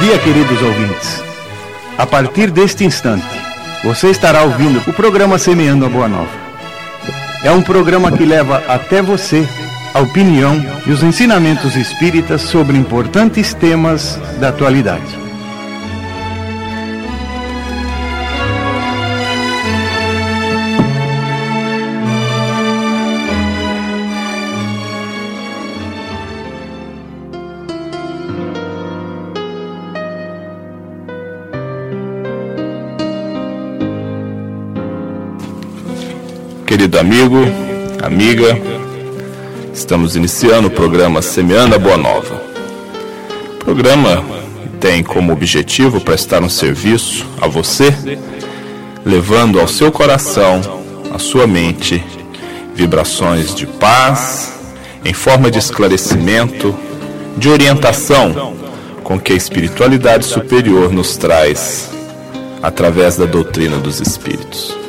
dia, queridos ouvintes. A partir deste instante, você estará ouvindo o programa Semeando a Boa Nova. É um programa que leva até você a opinião e os ensinamentos espíritas sobre importantes temas da atualidade. Querido amigo, amiga, estamos iniciando o programa Semeando a Boa Nova. O programa tem como objetivo prestar um serviço a você, levando ao seu coração, à sua mente, vibrações de paz, em forma de esclarecimento, de orientação com que a espiritualidade superior nos traz através da doutrina dos espíritos.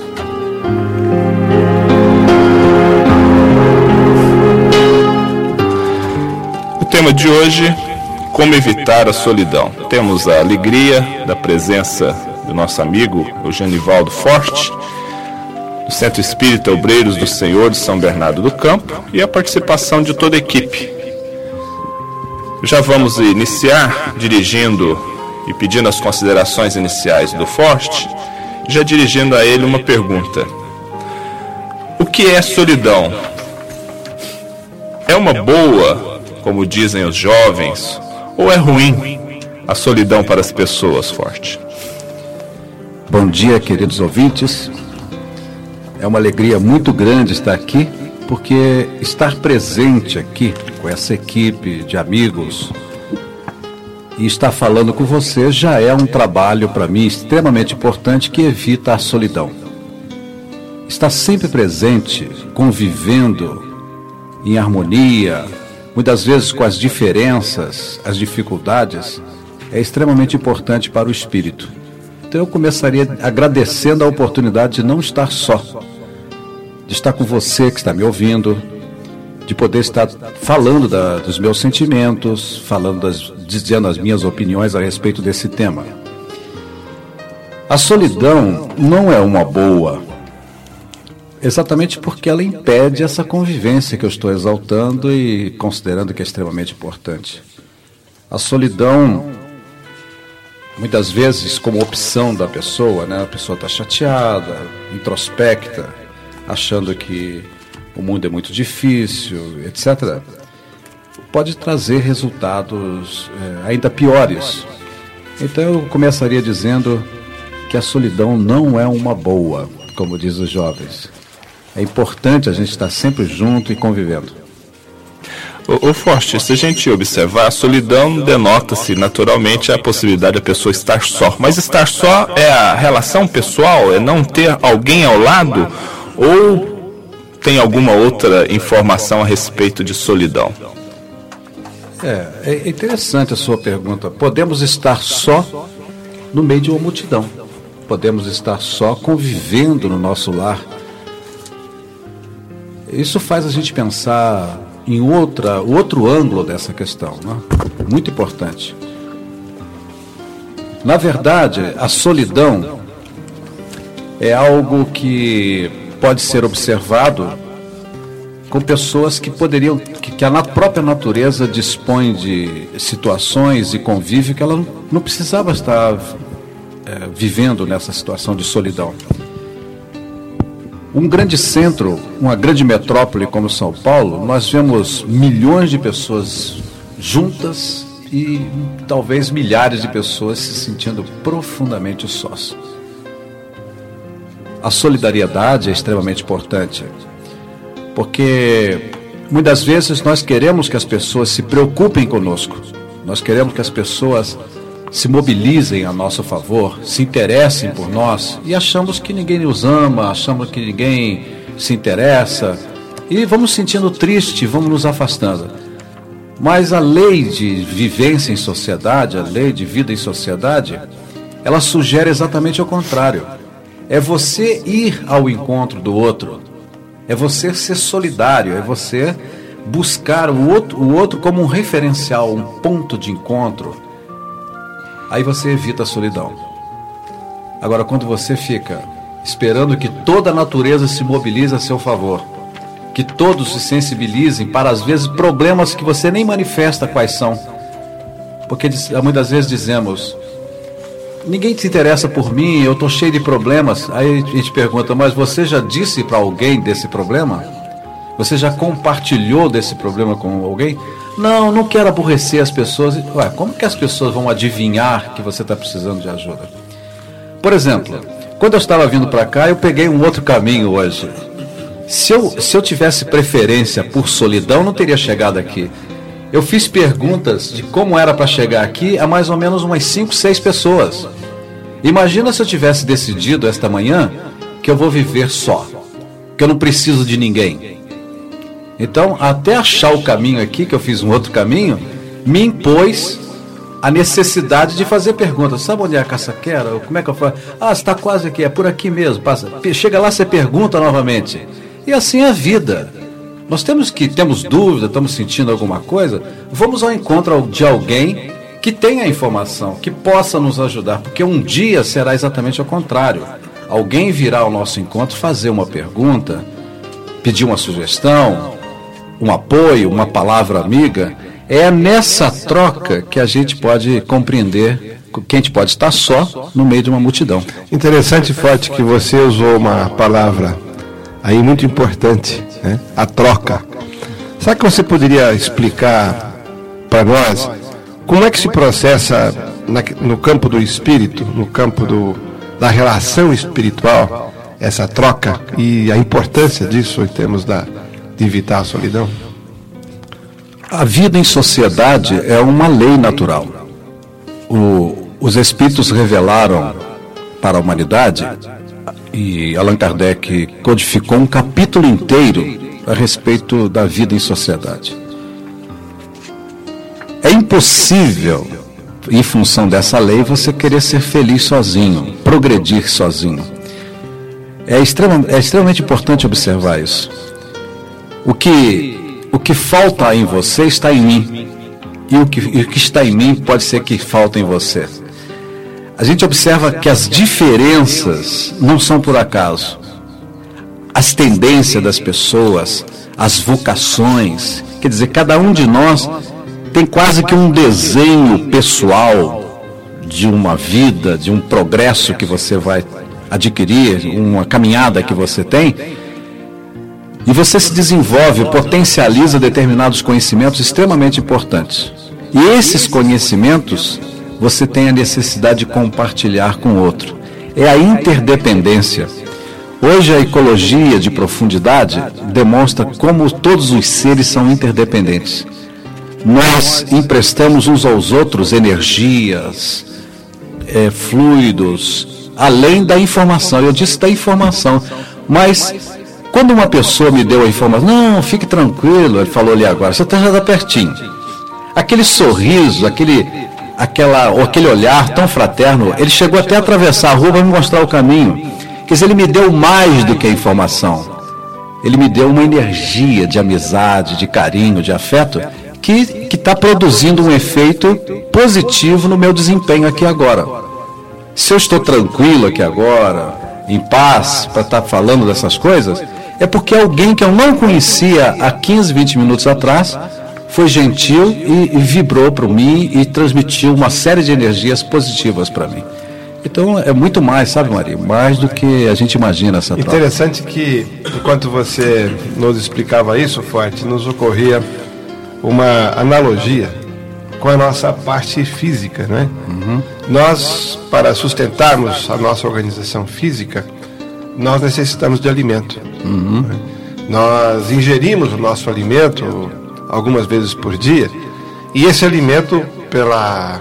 Tema de hoje, como evitar a solidão. Temos a alegria da presença do nosso amigo Eugenivaldo Forte, do Centro Espírita Obreiros do Senhor de São Bernardo do Campo, e a participação de toda a equipe. Já vamos iniciar dirigindo e pedindo as considerações iniciais do Forte, já dirigindo a ele uma pergunta. O que é solidão? É uma boa como dizem os jovens, ou é ruim a solidão para as pessoas forte? Bom dia, queridos ouvintes. É uma alegria muito grande estar aqui, porque estar presente aqui com essa equipe de amigos e estar falando com você já é um trabalho para mim extremamente importante que evita a solidão. Estar sempre presente, convivendo em harmonia, muitas vezes com as diferenças, as dificuldades, é extremamente importante para o espírito. Então eu começaria agradecendo a oportunidade de não estar só, de estar com você que está me ouvindo, de poder estar falando da, dos meus sentimentos, falando das, dizendo as minhas opiniões a respeito desse tema. A solidão não é uma boa, Exatamente porque ela impede essa convivência que eu estou exaltando e considerando que é extremamente importante. A solidão, muitas vezes, como opção da pessoa, né? a pessoa está chateada, introspecta, achando que o mundo é muito difícil, etc., pode trazer resultados é, ainda piores. Então eu começaria dizendo que a solidão não é uma boa, como diz os jovens. É importante a gente estar sempre junto e convivendo. O, o Forte, se a gente observar, a solidão denota-se naturalmente a possibilidade da pessoa estar só. Mas estar só é a relação pessoal, é não ter alguém ao lado? Ou tem alguma outra informação a respeito de solidão? É, é interessante a sua pergunta. Podemos estar só no meio de uma multidão. Podemos estar só convivendo no nosso lar isso faz a gente pensar em outra, outro ângulo dessa questão, né? muito importante. Na verdade, a solidão é algo que pode ser observado com pessoas que poderiam, que, que a própria natureza dispõe de situações e convívio que ela não, precisava estar é, vivendo nessa situação de solidão. Um grande centro, uma grande metrópole como São Paulo, nós vemos milhões de pessoas juntas e talvez milhares de pessoas se sentindo profundamente sós. A solidariedade é extremamente importante, porque muitas vezes nós queremos que as pessoas se preocupem conosco, nós queremos que as pessoas se mobilizem a nosso favor, se interessem por nós e achamos que ninguém nos ama, achamos que ninguém se interessa e vamos sentindo triste, vamos nos afastando. Mas a lei de vivência em sociedade, a lei de vida em sociedade, ela sugere exatamente o contrário. É você ir ao encontro do outro, é você ser solidário, é você buscar o outro, o outro como um referencial, um ponto de encontro aí você evita a solidão. Agora, quando você fica esperando que toda a natureza se mobilize a seu favor, que todos se sensibilizem para, às vezes, problemas que você nem manifesta quais são. Porque muitas vezes dizemos, ninguém se interessa por mim, eu estou cheio de problemas. Aí a gente pergunta, mas você já disse para alguém desse problema? Você já compartilhou desse problema com alguém? Não, não quero aborrecer as pessoas. Ué, como que as pessoas vão adivinhar que você está precisando de ajuda? Por exemplo, quando eu estava vindo para cá, eu peguei um outro caminho hoje. Se eu, se eu tivesse preferência por solidão, não teria chegado aqui. Eu fiz perguntas de como era para chegar aqui a mais ou menos umas 5, 6 pessoas. Imagina se eu tivesse decidido esta manhã que eu vou viver só, que eu não preciso de ninguém. Então, até achar o caminho aqui, que eu fiz um outro caminho, me impôs a necessidade de fazer perguntas. Sabe onde é a caçaquera? Como é que eu faço? Ah, está quase aqui, é por aqui mesmo. Passa. Chega lá, você pergunta novamente. E assim é a vida. Nós temos que temos dúvida, estamos sentindo alguma coisa, vamos ao encontro de alguém que tenha informação, que possa nos ajudar, porque um dia será exatamente o contrário. Alguém virá ao nosso encontro fazer uma pergunta, pedir uma sugestão, um apoio, uma palavra amiga. É nessa troca que a gente pode compreender que a gente pode estar só no meio de uma multidão. Interessante forte que você usou uma palavra aí muito importante, né? a troca. Sabe que você poderia explicar para nós como é que se processa na, no campo do espírito, no campo do, da relação espiritual, essa troca e a importância disso em termos da, de evitar a solidão? A vida em sociedade é uma lei natural. O, os espíritos revelaram para a humanidade e Allan Kardec codificou um capítulo inteiro a respeito da vida em sociedade. É impossível, em função dessa lei, você querer ser feliz sozinho, progredir sozinho. É, extrema, é extremamente importante observar isso. O que, o que falta em você está em mim. E o que, e o que está em mim pode ser que falta em você a gente observa que as diferenças não são por acaso. As tendências das pessoas, as vocações, quer dizer, cada um de nós tem quase que um desenho pessoal de uma vida, de um progresso que você vai adquirir, uma caminhada que você tem. E você se desenvolve, potencializa determinados conhecimentos extremamente importantes. E esses conhecimentos você tem a necessidade de compartilhar com o outro. É a interdependência. Hoje a ecologia de profundidade demonstra como todos os seres são interdependentes. Nós emprestamos uns aos outros energias, é, fluidos, além da informação. Eu disse da informação, mas quando uma pessoa me deu a informação, não, fique tranquilo, ele falou ali agora, você está já pertinho. Aquele sorriso, aquele aquela, aquele olhar tão fraterno, ele chegou até a atravessar a rua para me mostrar o caminho. Quer dizer, ele me deu mais do que a informação. Ele me deu uma energia de amizade, de carinho, de afeto, que está produzindo um efeito positivo no meu desempenho aqui agora. Se eu estou tranquilo aqui agora, em paz, para estar tá falando dessas coisas, é porque alguém que eu não conhecia há 15, 20 minutos atrás foi gentil e, e vibrou para mim e transmitiu uma série de energias positivas para mim. Então é muito mais, sabe, Maria? Mais do que a gente imagina essa troca. Interessante que, enquanto você nos explicava isso, Forte, nos ocorria uma analogia com a nossa parte física, né? Uhum. Nós, para sustentarmos a nossa organização física, nós necessitamos de alimento. Uhum. Nós ingerimos o nosso alimento algumas vezes por dia, e esse alimento, pela,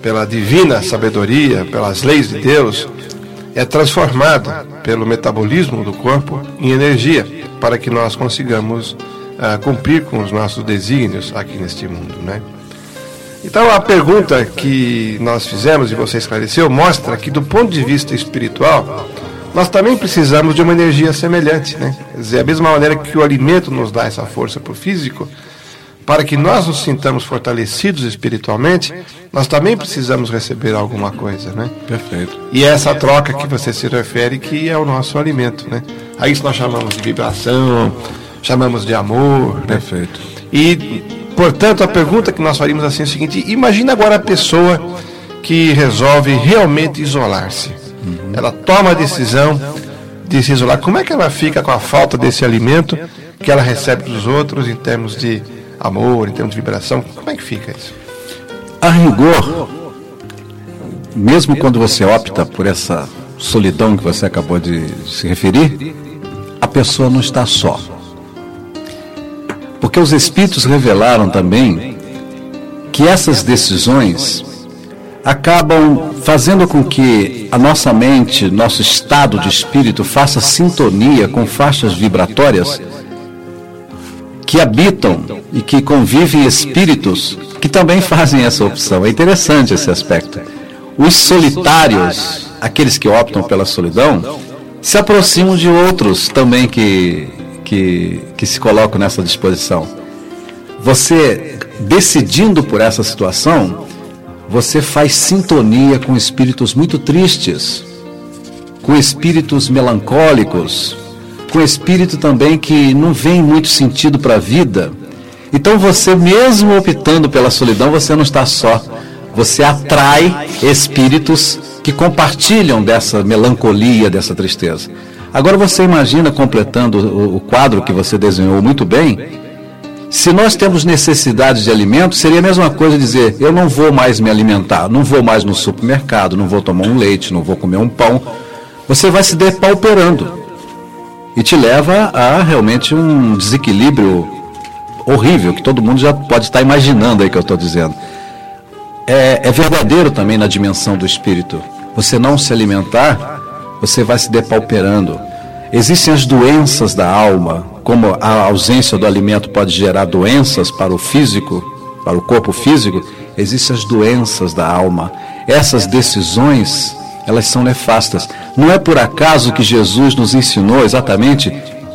pela divina sabedoria, pelas leis de Deus, é transformado pelo metabolismo do corpo em energia, para que nós consigamos uh, cumprir com os nossos desígnios aqui neste mundo. Né? Então, a pergunta que nós fizemos e você esclareceu mostra que, do ponto de vista espiritual, nós também precisamos de uma energia semelhante. Né? Quer dizer, a mesma maneira que o alimento nos dá essa força para o físico, para que nós nos sintamos fortalecidos espiritualmente, nós também precisamos receber alguma coisa, né? Perfeito. E é essa troca que você se refere que é o nosso alimento, né? A isso nós chamamos de vibração, chamamos de amor, né? Perfeito. E, portanto, a pergunta que nós faríamos assim é a seguinte: imagina agora a pessoa que resolve realmente isolar-se. Uhum. Ela toma a decisão de se isolar. Como é que ela fica com a falta desse alimento que ela recebe dos outros em termos de amor, em termos de vibração? Como é que fica isso? A rigor, mesmo quando você opta por essa solidão que você acabou de se referir, a pessoa não está só. Porque os Espíritos revelaram também que essas decisões acabam fazendo com que a nossa mente, nosso estado de espírito faça sintonia com faixas vibratórias que habitam e que convivem espíritos que também fazem essa opção. É interessante esse aspecto. Os solitários, aqueles que optam pela solidão, se aproximam de outros também que, que, que se colocam nessa disposição. Você decidindo por essa situação, você faz sintonia com espíritos muito tristes, com espíritos melancólicos, com espírito também que não vem muito sentido para a vida. Então você, mesmo optando pela solidão, você não está só. Você atrai espíritos que compartilham dessa melancolia, dessa tristeza. Agora você imagina, completando o quadro que você desenhou muito bem, se nós temos necessidade de alimento, seria a mesma coisa dizer: eu não vou mais me alimentar, não vou mais no supermercado, não vou tomar um leite, não vou comer um pão. Você vai se depauperando e te leva a realmente um desequilíbrio horrível que todo mundo já pode estar imaginando aí que eu estou dizendo. É, é, verdadeiro também na dimensão do espírito. Você não se alimentar, você vai se depauperando. Existem as doenças da alma, como a ausência do alimento pode gerar doenças para o físico, para o corpo físico, existem as doenças da alma. Essas decisões elas são nefastas. Não é por acaso que Jesus nos ensinou exatamente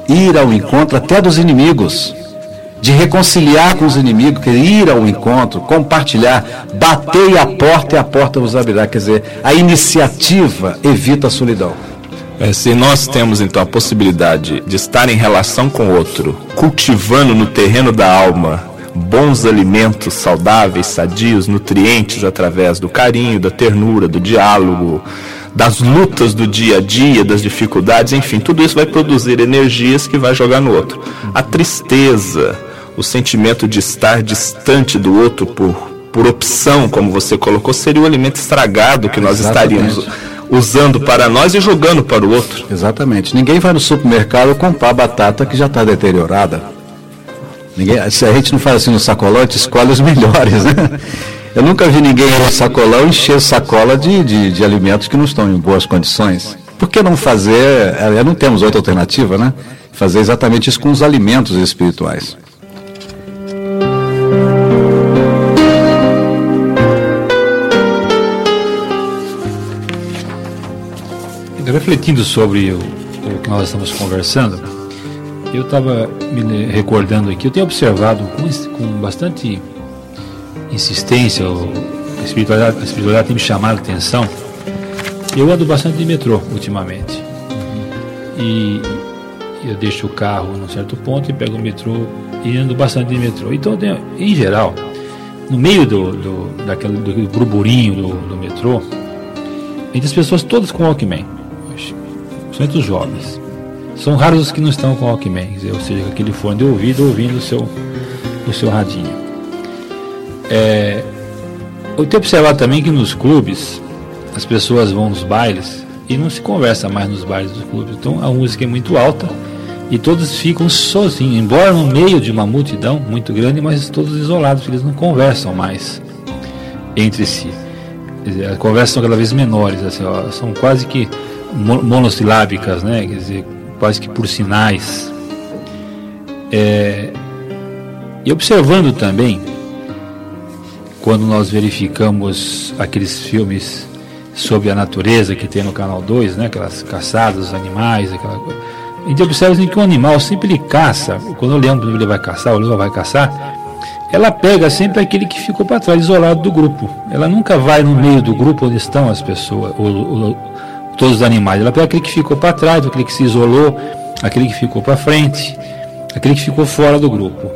ir ao encontro até dos inimigos, de reconciliar com os inimigos, que ir ao encontro, compartilhar, bater a porta e a porta vos abrirá. Quer dizer, a iniciativa evita a solidão. É, se nós temos então a possibilidade de estar em relação com o outro, cultivando no terreno da alma bons alimentos saudáveis, sadios, nutrientes através do carinho, da ternura, do diálogo, das lutas do dia a dia, das dificuldades, enfim, tudo isso vai produzir energias que vai jogar no outro. A tristeza, o sentimento de estar distante do outro por, por opção, como você colocou, seria o alimento estragado que nós Exatamente. estaríamos usando para nós e jogando para o outro. Exatamente. Ninguém vai no supermercado comprar batata que já está deteriorada. Ninguém, se a gente não faz assim no sacolão, a gente escolhe os melhores, né? Eu nunca vi ninguém no sacolão encher sacola de, de, de, alimentos que não estão em boas condições. Por que não fazer, é, não temos outra alternativa, né? Fazer exatamente isso com os alimentos espirituais. Refletindo sobre o, o que nós estamos conversando, eu estava me recordando aqui, eu tenho observado com, com bastante insistência, a espiritualidade, a espiritualidade tem me chamado a atenção. Eu ando bastante de metrô ultimamente. E eu deixo o carro num certo ponto e pego o metrô e ando bastante de metrô. Então, em geral, no meio do, do, daquele, do burburinho do, do metrô, entre as pessoas todas com Walkman, principalmente os jovens. São raros os que não estão com Walkman, ou seja, aquele fone de ouvido ouvindo o seu, o seu radinho. É, eu tenho observado também que nos clubes as pessoas vão nos bailes e não se conversa mais nos bailes dos clubes. Então a música é muito alta e todos ficam sozinhos, embora no meio de uma multidão muito grande, mas todos isolados, eles não conversam mais entre si. As conversas são cada vez menores, assim, ó, são quase que monossilábicas, né? Quer dizer, quase que por sinais. É, e observando também, quando nós verificamos aqueles filmes sobre a natureza que tem no canal 2, né, aquelas caçadas dos animais, aquela coisa. A gente observa assim, que o animal sempre ele caça, quando o leão ele vai caçar, o leão vai caçar, ela pega sempre aquele que ficou para trás, isolado do grupo. Ela nunca vai no meio do grupo onde estão as pessoas, o, o, todos os animais. Ela aquele que ficou para trás, aquele que se isolou, aquele que ficou para frente, aquele que ficou fora do grupo.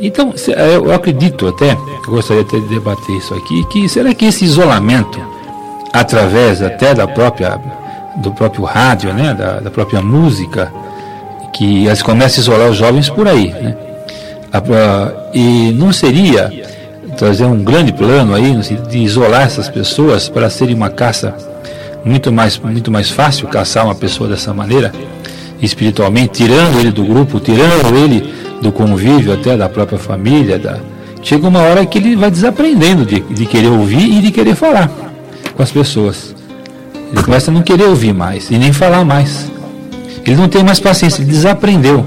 Então, eu acredito até, eu gostaria até de debater isso aqui, que será que esse isolamento, através até da própria, do próprio rádio, né, da, da própria música, que elas começam a isolar os jovens por aí, né? E não seria trazer um grande plano aí de isolar essas pessoas para serem uma caça muito mais, muito mais fácil caçar uma pessoa dessa maneira, espiritualmente, tirando ele do grupo, tirando ele do convívio até da própria família. Da... Chega uma hora que ele vai desaprendendo de, de querer ouvir e de querer falar com as pessoas. Ele começa a não querer ouvir mais e nem falar mais. Ele não tem mais paciência, ele desaprendeu.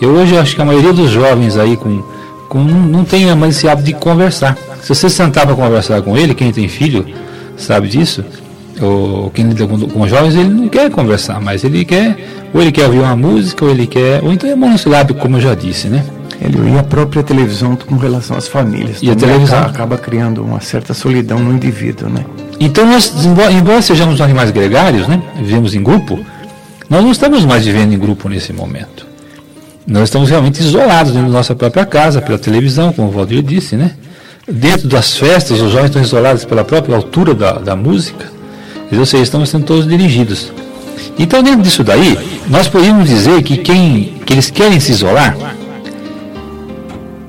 Eu hoje acho que a maioria dos jovens aí com, com não tem mais esse hábito de conversar. Se você sentar para conversar com ele, quem tem filho sabe disso, ou quem lida com, com jovens, ele não quer conversar, mas ele quer, ou ele quer ouvir uma música, ou ele quer, ou então é monossilábico, como eu já disse, né? Ele, e a própria televisão com relação às famílias. E a televisão acaba, acaba, criando uma certa solidão no indivíduo, né? Então nós, embora, embora sejamos animais gregários, né? Vivemos em grupo, nós não estamos mais vivendo em grupo nesse momento. Nós estamos realmente isolados dentro da nossa própria casa, pela televisão, como o Valdir disse, né? Dentro das festas, os jovens estão isolados pela própria altura da, da música. Ou seja, estamos sendo todos dirigidos. Então, dentro disso daí, nós podemos dizer que quem que eles querem se isolar,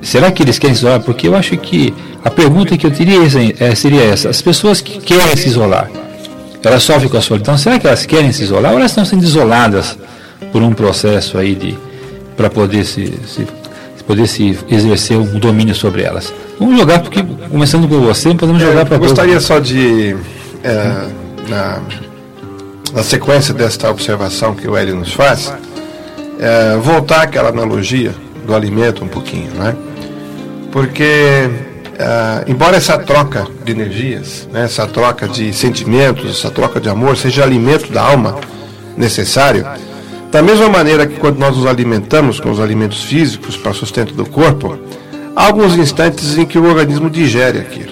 será que eles querem se isolar? Porque eu acho que a pergunta que eu teria é, seria essa: as pessoas que querem se isolar, elas sofrem com a solidão, será que elas querem se isolar ou elas estão sendo isoladas por um processo aí de para poder se, se, poder se exercer um domínio sobre elas? Vamos jogar porque começando com você, podemos jogar é, para Gostaria só de é, na, na sequência desta observação que o Hélio nos faz, é, voltar àquela analogia do alimento um pouquinho, né? Porque, é, embora essa troca de energias, né, essa troca de sentimentos, essa troca de amor seja alimento da alma necessário, da mesma maneira que quando nós nos alimentamos com os alimentos físicos para sustento do corpo, há alguns instantes em que o organismo digere aquilo.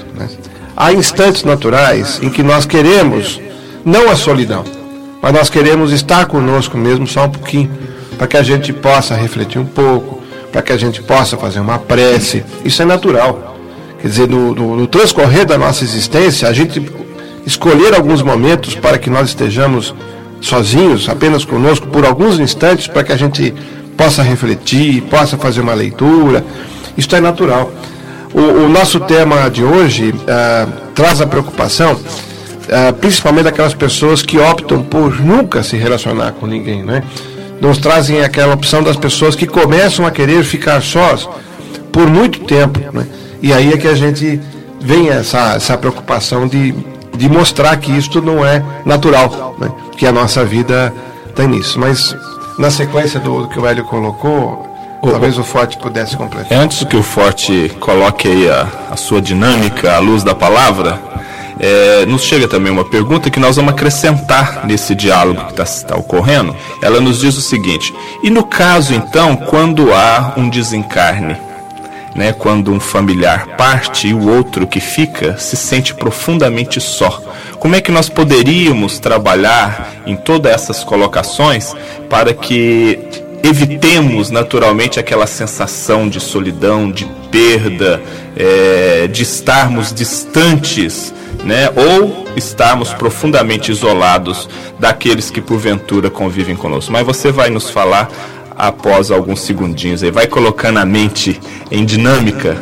Há instantes naturais em que nós queremos não a solidão, mas nós queremos estar conosco mesmo só um pouquinho, para que a gente possa refletir um pouco, para que a gente possa fazer uma prece. Isso é natural. Quer dizer, no, no, no transcorrer da nossa existência, a gente escolher alguns momentos para que nós estejamos sozinhos, apenas conosco, por alguns instantes, para que a gente possa refletir, possa fazer uma leitura. Isso é natural. O, o nosso tema de hoje uh, traz a preocupação uh, principalmente aquelas pessoas que optam por nunca se relacionar com ninguém, né? Nos trazem aquela opção das pessoas que começam a querer ficar sós por muito tempo, né? E aí é que a gente vem essa, essa preocupação de, de mostrar que isto não é natural, né? que a nossa vida tem nisso. Mas na sequência do, que o Hélio colocou, Talvez o Forte pudesse completar. Antes que o Forte coloque aí a, a sua dinâmica à luz da palavra, é, nos chega também uma pergunta que nós vamos acrescentar nesse diálogo que está tá ocorrendo. Ela nos diz o seguinte: e no caso então, quando há um desencarne, né, quando um familiar parte e o outro que fica se sente profundamente só, como é que nós poderíamos trabalhar em todas essas colocações para que evitemos naturalmente aquela sensação de solidão, de perda, é, de estarmos distantes né? ou estarmos profundamente isolados daqueles que porventura convivem conosco. Mas você vai nos falar após alguns segundinhos aí, vai colocando a mente em dinâmica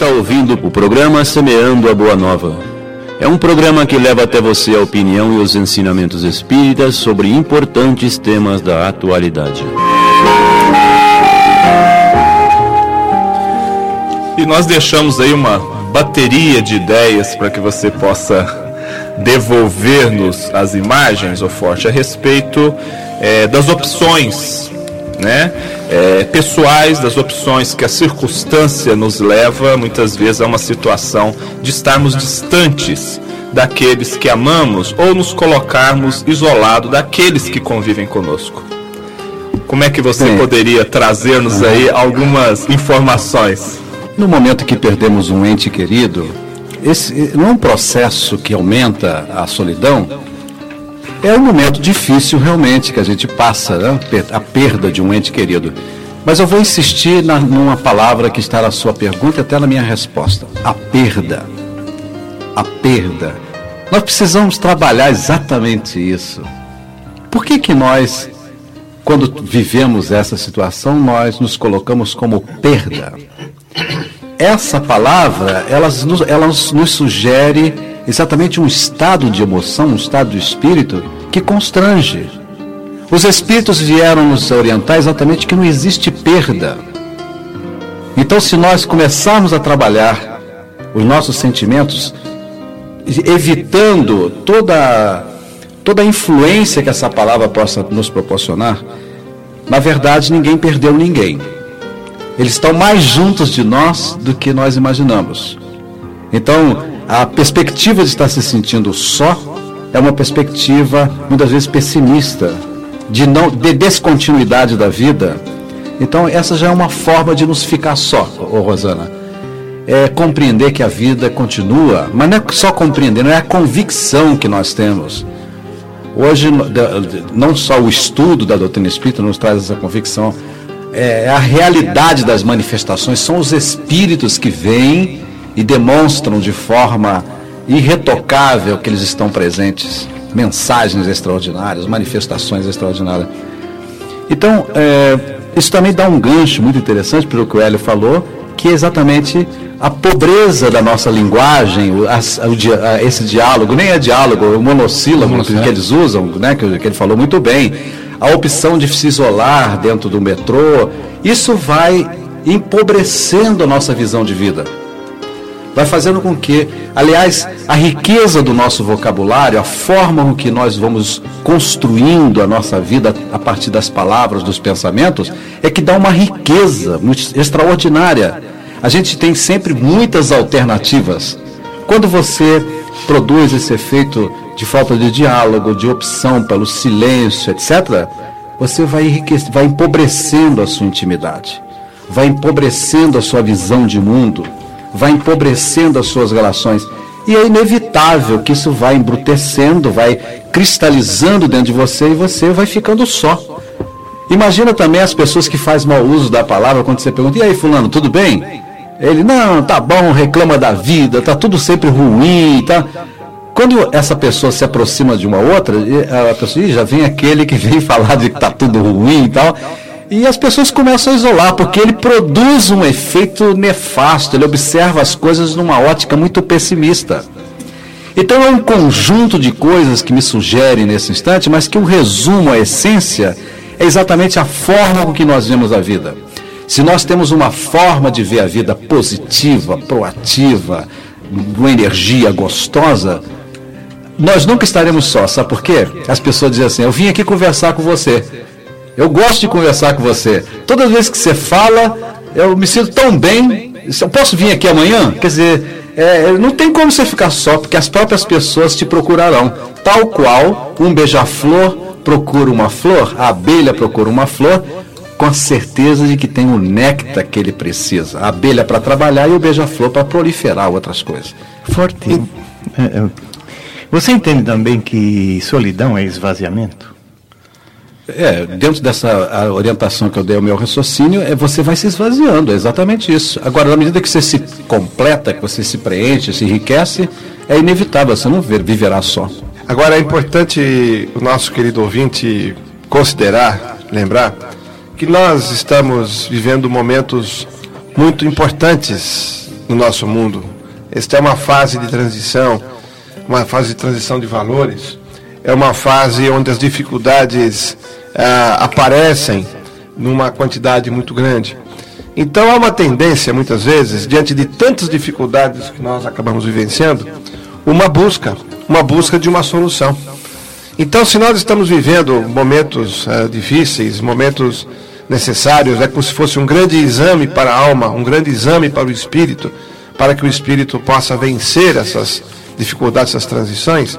está ouvindo o programa Semeando a Boa Nova. É um programa que leva até você a opinião e os ensinamentos espíritas sobre importantes temas da atualidade. E nós deixamos aí uma bateria de ideias para que você possa devolver-nos as imagens, o forte, a respeito é, das opções, né? É, pessoais, das opções que a circunstância nos leva muitas vezes a uma situação de estarmos distantes daqueles que amamos ou nos colocarmos isolados daqueles que convivem conosco. Como é que você Bem, poderia trazer-nos aí algumas informações? No momento que perdemos um ente querido, esse não é um processo que aumenta a solidão. É um momento difícil realmente que a gente passa, né? a perda de um ente querido. Mas eu vou insistir na, numa palavra que está na sua pergunta e até na minha resposta: a perda. A perda. Nós precisamos trabalhar exatamente isso. Por que que nós, quando vivemos essa situação, nós nos colocamos como perda? essa palavra, elas nos, nos sugere exatamente um estado de emoção, um estado de espírito que constrange. Os espíritos vieram nos orientar exatamente que não existe perda. Então, se nós começarmos a trabalhar os nossos sentimentos, evitando toda, toda a influência que essa palavra possa nos proporcionar, na verdade ninguém perdeu ninguém. Eles estão mais juntos de nós do que nós imaginamos. Então, a perspectiva de estar se sentindo só é uma perspectiva muitas vezes pessimista, de não de descontinuidade da vida. Então, essa já é uma forma de nos ficar só, Rosana. É compreender que a vida continua, mas não é só compreender, não é a convicção que nós temos. Hoje, não só o estudo da doutrina espírita nos traz essa convicção, é, a realidade das manifestações, são os espíritos que vêm e demonstram de forma irretocável que eles estão presentes. Mensagens extraordinárias, manifestações extraordinárias. Então, é, isso também dá um gancho muito interessante para o que o Hélio falou, que é exatamente a pobreza da nossa linguagem, o, a, o, esse diálogo, nem é diálogo, é o monossílabo que eles usam, né, que, que ele falou muito bem a opção de se isolar dentro do metrô, isso vai empobrecendo a nossa visão de vida. Vai fazendo com que, aliás, a riqueza do nosso vocabulário, a forma com que nós vamos construindo a nossa vida a partir das palavras, dos pensamentos, é que dá uma riqueza extraordinária. A gente tem sempre muitas alternativas. Quando você produz esse efeito de falta de diálogo, de opção pelo silêncio, etc., você vai, vai empobrecendo a sua intimidade, vai empobrecendo a sua visão de mundo, vai empobrecendo as suas relações. E é inevitável que isso vai embrutecendo, vai cristalizando dentro de você e você vai ficando só. Imagina também as pessoas que fazem mau uso da palavra quando você pergunta: e aí, Fulano, tudo bem? Ele, não, tá bom, reclama da vida, tá tudo sempre ruim, tá. Quando essa pessoa se aproxima de uma outra, a pessoa já vem aquele que vem falar de que está tudo ruim e tal. E as pessoas começam a isolar, porque ele produz um efeito nefasto, ele observa as coisas numa ótica muito pessimista. Então é um conjunto de coisas que me sugerem nesse instante, mas que o resumo, a essência, é exatamente a forma com que nós vemos a vida. Se nós temos uma forma de ver a vida positiva, proativa, uma energia gostosa, nós nunca estaremos só, sabe por quê? As pessoas dizem assim: eu vim aqui conversar com você. Eu gosto de conversar com você. Toda vez que você fala, eu me sinto tão bem. Eu posso vir aqui amanhã? Quer dizer, é, não tem como você ficar só, porque as próprias pessoas te procurarão. Tal qual um beija-flor procura uma flor, a abelha procura uma flor, com a certeza de que tem o néctar que ele precisa. A abelha para trabalhar e o beija-flor para proliferar outras coisas. Forte. É, é você entende também que solidão é esvaziamento? É, dentro dessa orientação que eu dei ao meu raciocínio, é você vai se esvaziando, é exatamente isso. Agora, na medida que você se completa, que você se preenche, se enriquece, é inevitável, você não viverá só. Agora, é importante o nosso querido ouvinte considerar, lembrar, que nós estamos vivendo momentos muito importantes no nosso mundo. Esta é uma fase de transição, uma fase de transição de valores. É uma fase onde as dificuldades ah, aparecem numa quantidade muito grande. Então há uma tendência, muitas vezes, diante de tantas dificuldades que nós acabamos vivenciando, uma busca, uma busca de uma solução. Então, se nós estamos vivendo momentos uh, difíceis, momentos necessários, é como se fosse um grande exame para a alma, um grande exame para o espírito, para que o espírito possa vencer essas dificuldades, essas transições,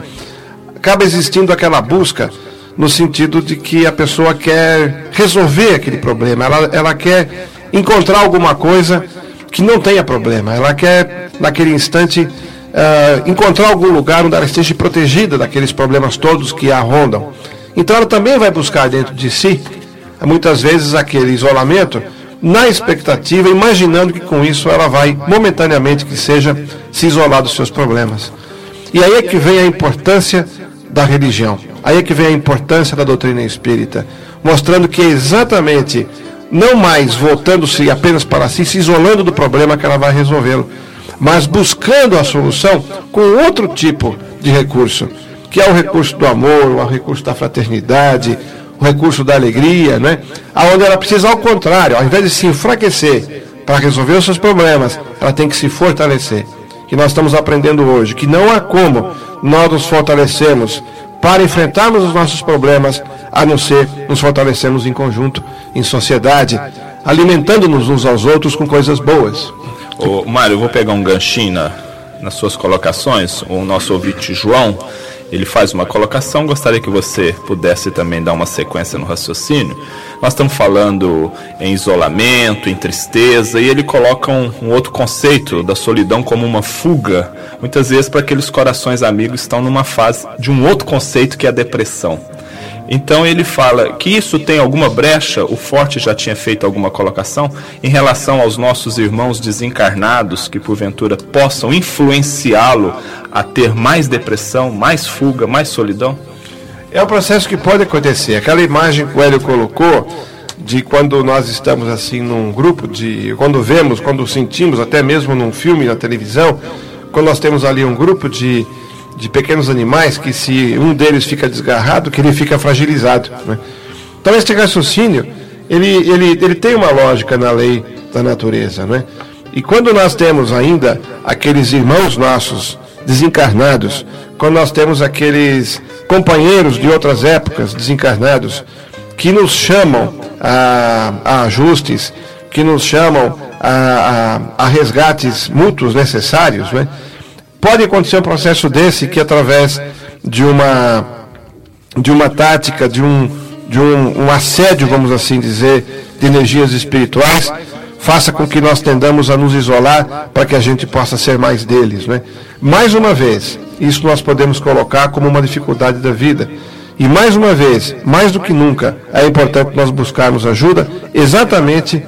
acaba existindo aquela busca no sentido de que a pessoa quer resolver aquele problema, ela, ela quer encontrar alguma coisa que não tenha problema, ela quer, naquele instante, uh, encontrar algum lugar onde ela esteja protegida daqueles problemas todos que a rondam. Então ela também vai buscar dentro de si, muitas vezes, aquele isolamento, na expectativa, imaginando que com isso ela vai, momentaneamente que seja, se isolar dos seus problemas. E aí é que vem a importância da religião. Aí é que vem a importância da doutrina espírita, mostrando que é exatamente não mais voltando-se apenas para si, se isolando do problema que ela vai resolvê-lo, mas buscando a solução com outro tipo de recurso, que é o recurso do amor, o recurso da fraternidade, o recurso da alegria, né? Aonde ela precisa ao contrário, ao invés de se enfraquecer para resolver os seus problemas, ela tem que se fortalecer. Que nós estamos aprendendo hoje, que não há como nós nos fortalecermos para enfrentarmos os nossos problemas, a não ser nos fortalecermos em conjunto, em sociedade, alimentando-nos uns aos outros com coisas boas. Ô, Mário, eu vou pegar um ganchinho na, nas suas colocações. O nosso ouvinte João, ele faz uma colocação, gostaria que você pudesse também dar uma sequência no raciocínio. Nós estamos falando em isolamento, em tristeza, e ele coloca um, um outro conceito da solidão como uma fuga, muitas vezes para aqueles corações amigos estão numa fase de um outro conceito que é a depressão. Então ele fala que isso tem alguma brecha, o Forte já tinha feito alguma colocação, em relação aos nossos irmãos desencarnados que porventura possam influenciá-lo a ter mais depressão, mais fuga, mais solidão? É um processo que pode acontecer. Aquela imagem que o Hélio colocou de quando nós estamos assim num grupo de quando vemos, quando sentimos, até mesmo num filme na televisão, quando nós temos ali um grupo de de pequenos animais que se um deles fica desgarrado, que ele fica fragilizado. Né? Então este raciocínio, ele, ele, ele tem uma lógica na lei da natureza. Né? E quando nós temos ainda aqueles irmãos nossos desencarnados, quando nós temos aqueles companheiros de outras épocas desencarnados, que nos chamam a, a ajustes, que nos chamam a, a, a resgates mútuos necessários, né? Pode acontecer um processo desse que através de uma de uma tática, de um de um, um assédio, vamos assim dizer, de energias espirituais, faça com que nós tendamos a nos isolar para que a gente possa ser mais deles, né? Mais uma vez, isso nós podemos colocar como uma dificuldade da vida. E mais uma vez, mais do que nunca, é importante nós buscarmos ajuda exatamente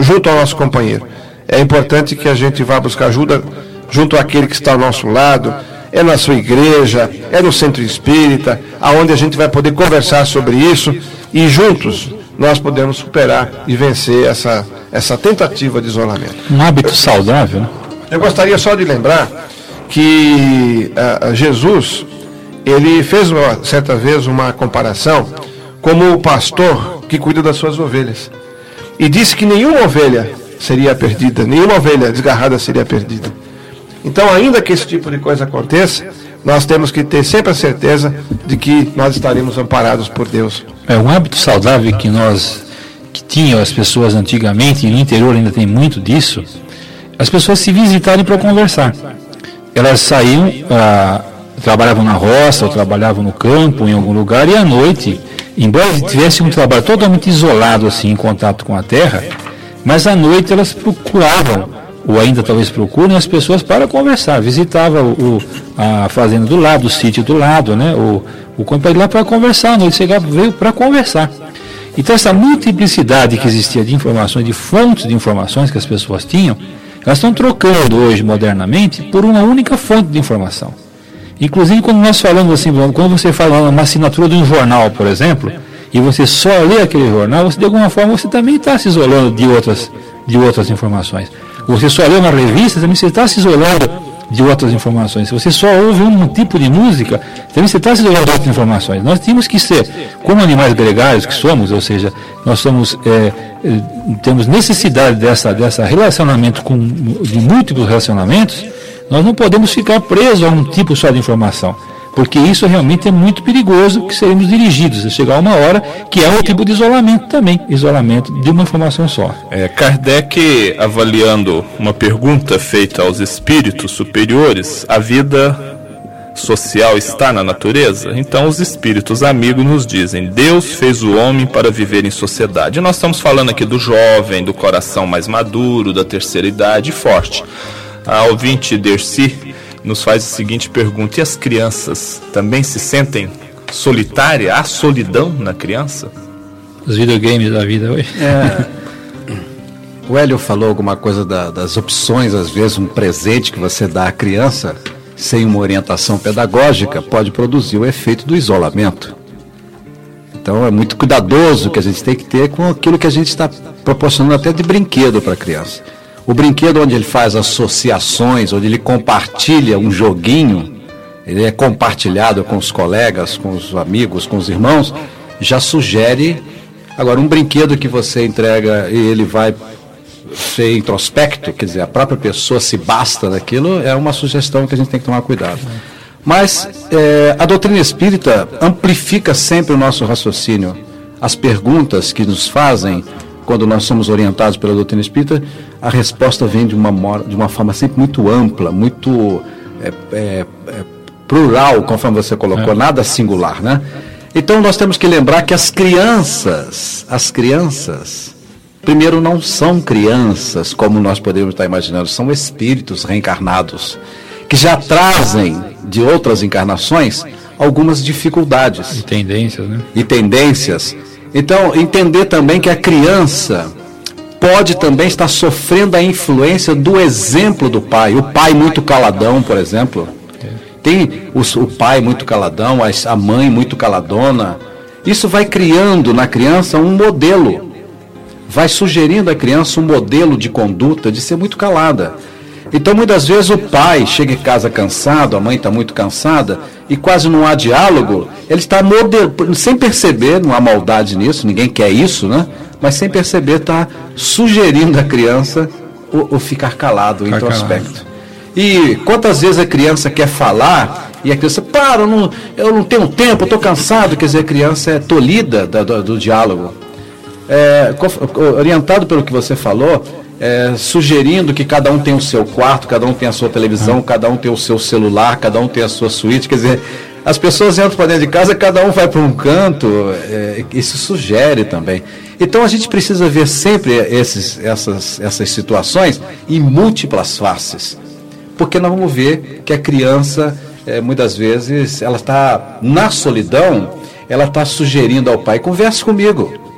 junto ao nosso companheiro. É importante que a gente vá buscar ajuda junto àquele que está ao nosso lado, é na sua igreja, é no centro espírita, aonde a gente vai poder conversar sobre isso e juntos nós podemos superar e vencer essa, essa tentativa de isolamento. Um hábito saudável. Né? Eu gostaria só de lembrar que uh, Jesus, ele fez uma, certa vez uma comparação como o pastor que cuida das suas ovelhas. E disse que nenhuma ovelha seria perdida, nenhuma ovelha desgarrada seria perdida. Então, ainda que esse tipo de coisa aconteça, nós temos que ter sempre a certeza de que nós estaremos amparados por Deus. É um hábito saudável que nós que tinham as pessoas antigamente, e no interior ainda tem muito disso, as pessoas se visitarem para conversar. Elas saíam, ah, trabalhavam na roça, ou trabalhavam no campo, em algum lugar, e à noite, embora tivessem um trabalho totalmente isolado, assim, em contato com a terra, mas à noite elas procuravam ou ainda talvez procurem as pessoas para conversar. Visitava o, a fazenda do lado, o sítio do lado, né? o, o companheiro lá para conversar, não, ele chegava, veio para conversar. Então essa multiplicidade que existia de informações, de fontes de informações que as pessoas tinham, elas estão trocando hoje modernamente por uma única fonte de informação. Inclusive quando nós falamos assim, quando você fala uma assinatura de um jornal, por exemplo, e você só lê aquele jornal, você de alguma forma você também está se isolando de outras, de outras informações. Você só lê uma revista, também você está se isolando de outras informações. Se você só ouve um tipo de música, também você está se isolando de outras informações. Nós temos que ser, como animais gregários que somos, ou seja, nós somos, é, é, temos necessidade dessa, dessa relacionamento com, de múltiplos relacionamentos, nós não podemos ficar presos a um tipo só de informação porque isso realmente é muito perigoso que seremos dirigidos a chegar uma hora que é um tipo de isolamento também, isolamento de uma informação só. É, Kardec, avaliando uma pergunta feita aos espíritos superiores, a vida social está na natureza? Então os espíritos amigos nos dizem: Deus fez o homem para viver em sociedade. E nós estamos falando aqui do jovem, do coração mais maduro, da terceira idade forte. A ouvinte Dercy nos faz a seguinte pergunta: e as crianças também se sentem solitárias? Há solidão na criança? Os videogames da vida hoje. É. O Hélio falou alguma coisa da, das opções, às vezes um presente que você dá à criança, sem uma orientação pedagógica, pode produzir o efeito do isolamento. Então é muito cuidadoso que a gente tem que ter com aquilo que a gente está proporcionando até de brinquedo para a criança. O brinquedo onde ele faz associações, onde ele compartilha um joguinho, ele é compartilhado com os colegas, com os amigos, com os irmãos, já sugere. Agora, um brinquedo que você entrega e ele vai ser introspecto, quer dizer, a própria pessoa se basta daquilo, é uma sugestão que a gente tem que tomar cuidado. Mas é, a doutrina espírita amplifica sempre o nosso raciocínio. As perguntas que nos fazem quando nós somos orientados pela doutrina espírita, a resposta vem de uma, de uma forma sempre muito ampla, muito é, é, é, plural, conforme você colocou, é. nada singular, né? Então nós temos que lembrar que as crianças, as crianças, primeiro não são crianças como nós podemos estar imaginando, são espíritos reencarnados que já trazem de outras encarnações algumas dificuldades e tendências, né? E tendências então, entender também que a criança pode também estar sofrendo a influência do exemplo do pai. O pai muito caladão, por exemplo. Tem o, o pai muito caladão, a mãe muito caladona. Isso vai criando na criança um modelo. Vai sugerindo à criança um modelo de conduta de ser muito calada. Então, muitas vezes o pai chega em casa cansado, a mãe está muito cansada, e quase não há diálogo, ele está model... sem perceber, não há maldade nisso, ninguém quer isso, né? Mas sem perceber, está sugerindo à criança o, o ficar calado, o introspecto. Calado. E quantas vezes a criança quer falar e a criança, para, eu não, eu não tenho tempo, eu estou cansado, quer dizer, a criança é tolhida do, do, do diálogo. É, orientado pelo que você falou, é, sugerindo que cada um tem o seu quarto, cada um tem a sua televisão, ah. cada um tem o seu celular, cada um tem a sua suíte. Quer dizer, as pessoas entram para dentro de casa, cada um vai para um canto, é, isso sugere também. Então a gente precisa ver sempre esses, essas, essas situações em múltiplas faces. Porque nós vamos ver que a criança, é, muitas vezes, ela está na solidão, ela está sugerindo ao pai, converse comigo.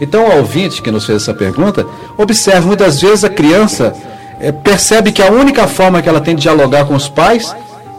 Então, o ouvinte que nos fez essa pergunta, observe, muitas vezes a criança é, percebe que a única forma que ela tem de dialogar com os pais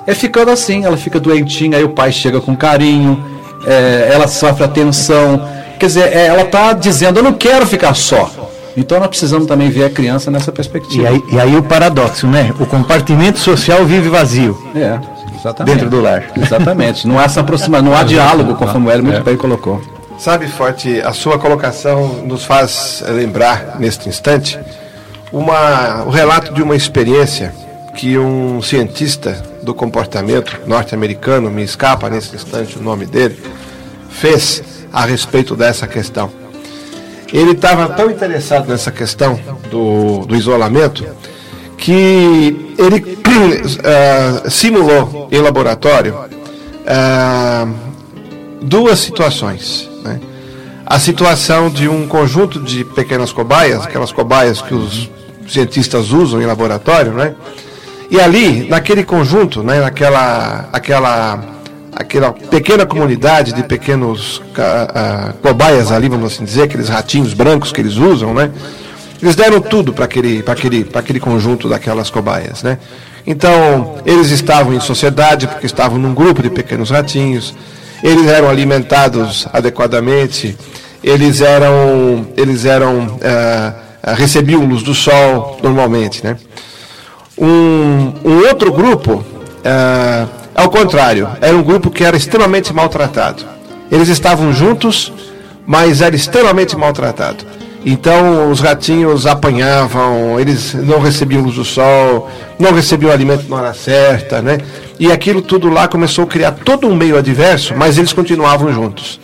é ficando assim. Ela fica doentinha, aí o pai chega com carinho, é, ela sofre atenção. Quer dizer, é, ela está dizendo: Eu não quero ficar só. Então nós precisamos também ver a criança nessa perspectiva. E aí, e aí o paradoxo, né? O compartimento social vive vazio. É, exatamente. Dentro do lar. Exatamente. Não há essa aproximação, não há diálogo, conforme o Hélio muito é. bem colocou. Sabe, Forte, a sua colocação nos faz lembrar, neste instante, uma, o relato de uma experiência que um cientista do comportamento norte-americano, me escapa nesse instante o nome dele, fez a respeito dessa questão. Ele estava tão interessado nessa questão do, do isolamento que ele uh, simulou em laboratório uh, duas situações a situação de um conjunto de pequenas cobaias, aquelas cobaias que os cientistas usam em laboratório, né? E ali, naquele conjunto, né, naquela aquela, aquela pequena comunidade de pequenos uh, cobaias ali, vamos assim dizer, aqueles ratinhos brancos que eles usam, né? Eles deram tudo para aquele, aquele, aquele conjunto daquelas cobaias, né? Então, eles estavam em sociedade porque estavam num grupo de pequenos ratinhos, eles eram alimentados adequadamente, eles eram, eles eram uh, uh, recebiam luz do sol normalmente. Né? Um, um outro grupo, uh, ao contrário, era um grupo que era extremamente maltratado. Eles estavam juntos, mas era extremamente maltratado. Então os ratinhos apanhavam, eles não recebiam luz do sol, não recebiam alimento na hora certa, né? E aquilo tudo lá começou a criar todo um meio adverso, mas eles continuavam juntos.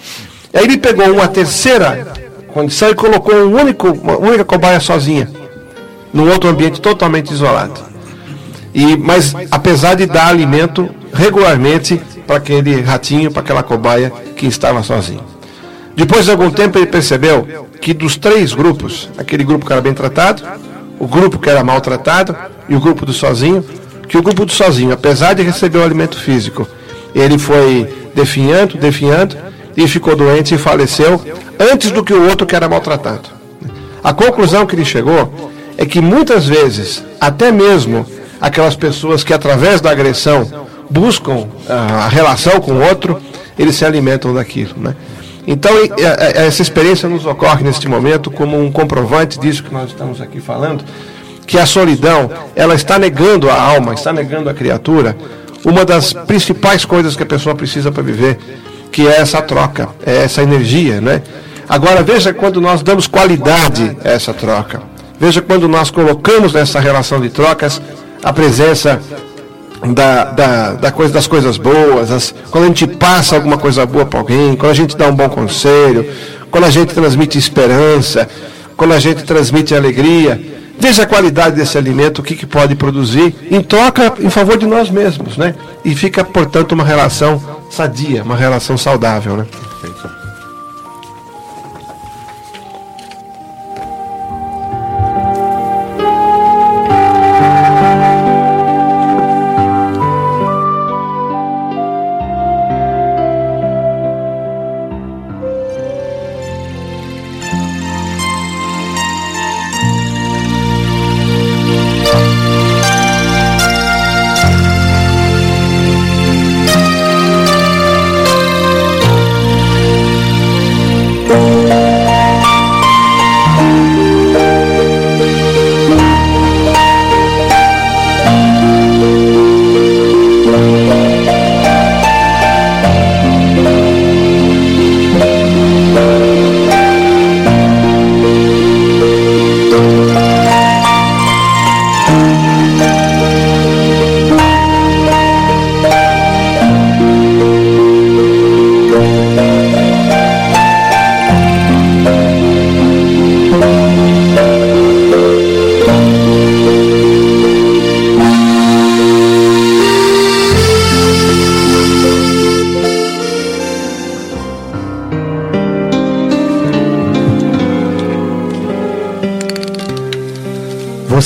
Aí ele pegou uma terceira condição e colocou um único, uma única cobaia sozinha, num outro ambiente totalmente isolado. E, mas apesar de dar alimento regularmente para aquele ratinho, para aquela cobaia que estava sozinho. Depois de algum tempo ele percebeu que dos três grupos, aquele grupo que era bem tratado, o grupo que era maltratado e o grupo do sozinho, que o grupo do sozinho, apesar de receber o alimento físico, ele foi definhando, definhando, e ficou doente e faleceu antes do que o outro que era maltratado. A conclusão que ele chegou é que muitas vezes, até mesmo aquelas pessoas que através da agressão buscam ah, a relação com o outro, eles se alimentam daquilo, né? Então, essa experiência nos ocorre neste momento como um comprovante disso que nós estamos aqui falando, que a solidão, ela está negando a alma, está negando a criatura, uma das principais coisas que a pessoa precisa para viver, que é essa troca, é essa energia, né? Agora veja quando nós damos qualidade a essa troca. Veja quando nós colocamos nessa relação de trocas a presença da, da, da coisa, das coisas boas, as, quando a gente passa alguma coisa boa para alguém, quando a gente dá um bom conselho, quando a gente transmite esperança, quando a gente transmite alegria. Veja a qualidade desse alimento, o que, que pode produzir, em troca, em favor de nós mesmos, né? E fica, portanto, uma relação sadia, uma relação saudável, né?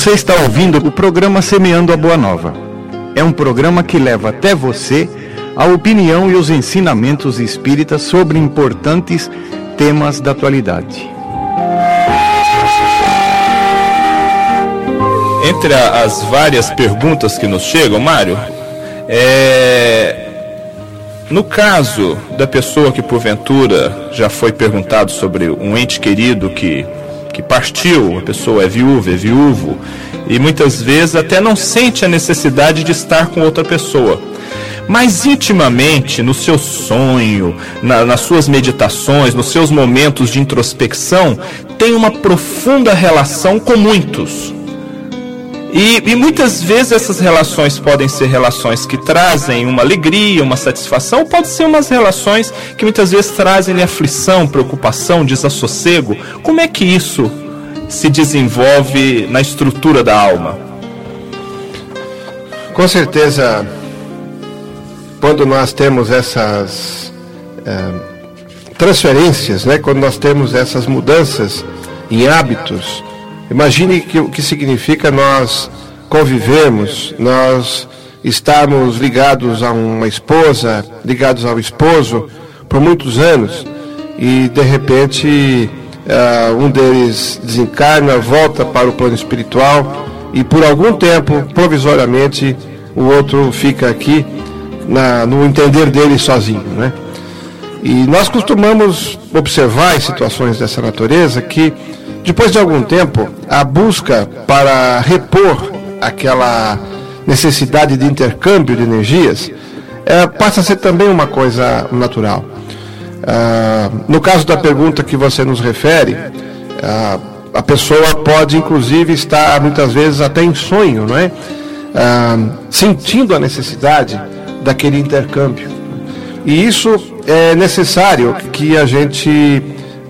Você está ouvindo o programa Semeando a Boa Nova. É um programa que leva até você a opinião e os ensinamentos espíritas sobre importantes temas da atualidade. Entre as várias perguntas que nos chegam, Mário, é... no caso da pessoa que porventura já foi perguntado sobre um ente querido que que partiu, a pessoa é viúva, é viúvo, e muitas vezes até não sente a necessidade de estar com outra pessoa. Mas intimamente, no seu sonho, na, nas suas meditações, nos seus momentos de introspecção, tem uma profunda relação com muitos. E, e, muitas vezes essas relações podem ser relações que trazem uma alegria, uma satisfação, pode ser umas relações que muitas vezes trazem aflição, preocupação, desassossego. Como é que isso se desenvolve na estrutura da alma? Com certeza, quando nós temos essas é, transferências, né, quando nós temos essas mudanças em hábitos, Imagine o que significa nós convivermos, nós estarmos ligados a uma esposa, ligados ao esposo por muitos anos e de repente uh, um deles desencarna, volta para o plano espiritual e por algum tempo, provisoriamente, o outro fica aqui na, no entender dele sozinho, né? E nós costumamos observar em situações dessa natureza que depois de algum tempo, a busca para repor aquela necessidade de intercâmbio de energias é, passa a ser também uma coisa natural. Ah, no caso da pergunta que você nos refere, ah, a pessoa pode inclusive estar muitas vezes até em sonho, não é? Ah, sentindo a necessidade daquele intercâmbio. E isso é necessário que a gente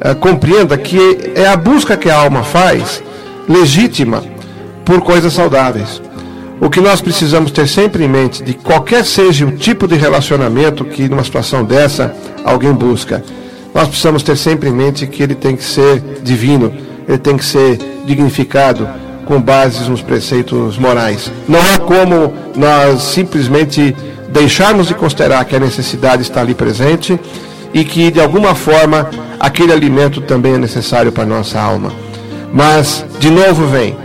ah, compreenda que é a busca que a alma faz legítima por coisas saudáveis. O que nós precisamos ter sempre em mente, de qualquer seja o tipo de relacionamento que numa situação dessa alguém busca, nós precisamos ter sempre em mente que ele tem que ser divino, ele tem que ser dignificado com bases nos preceitos morais. Não há como nós simplesmente deixarmos de considerar que a necessidade está ali presente e que de alguma forma aquele alimento também é necessário para a nossa alma. Mas de novo vem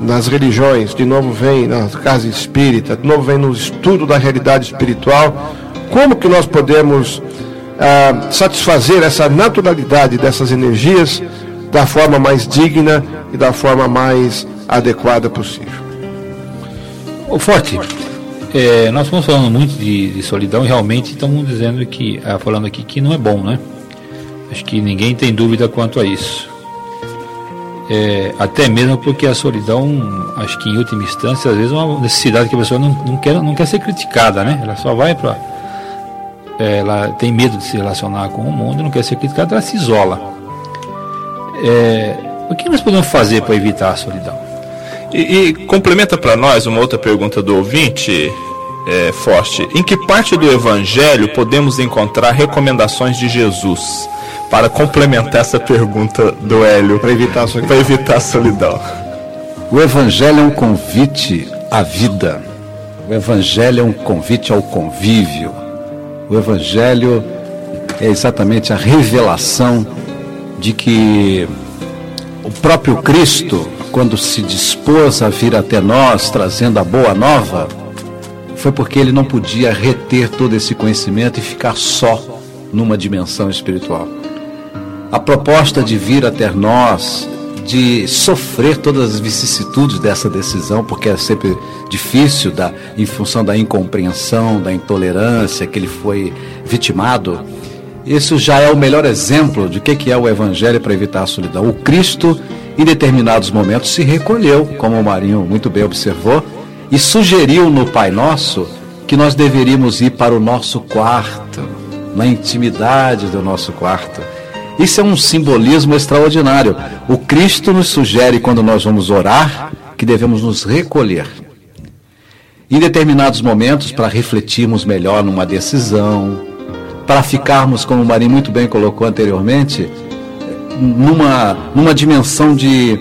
nas religiões, de novo vem na casa espírita, de novo vem no estudo da realidade espiritual, como que nós podemos ah, satisfazer essa naturalidade dessas energias da forma mais digna e da forma mais adequada possível. O Forte, é, nós estamos falando muito de, de, solidão e realmente estamos dizendo que, ah, falando aqui que não é bom, né? Acho que ninguém tem dúvida quanto a isso. É, até mesmo porque a solidão, acho que em última instância, às vezes é uma necessidade que a pessoa não, não, quer, não quer ser criticada, né? Ela só vai para. É, ela tem medo de se relacionar com o mundo, não quer ser criticada, ela se isola. É, o que nós podemos fazer para evitar a solidão? E, e complementa para nós uma outra pergunta do ouvinte, é, Forte. Em que parte do Evangelho podemos encontrar recomendações de Jesus? para complementar essa pergunta do Hélio. Para evitar, a evitar a solidão. O Evangelho é um convite à vida. O Evangelho é um convite ao convívio. O Evangelho é exatamente a revelação de que o próprio Cristo, quando se dispôs a vir até nós trazendo a boa nova, foi porque ele não podia reter todo esse conhecimento e ficar só numa dimensão espiritual a proposta de vir até nós, de sofrer todas as vicissitudes dessa decisão, porque é sempre difícil, da, em função da incompreensão, da intolerância que ele foi vitimado. Isso já é o melhor exemplo de que, que é o Evangelho para evitar a solidão. O Cristo, em determinados momentos, se recolheu, como o Marinho muito bem observou, e sugeriu no Pai Nosso que nós deveríamos ir para o nosso quarto, na intimidade do nosso quarto isso é um simbolismo extraordinário. O Cristo nos sugere, quando nós vamos orar, que devemos nos recolher. Em determinados momentos, para refletirmos melhor numa decisão, para ficarmos, como o Marinho muito bem colocou anteriormente, numa, numa dimensão de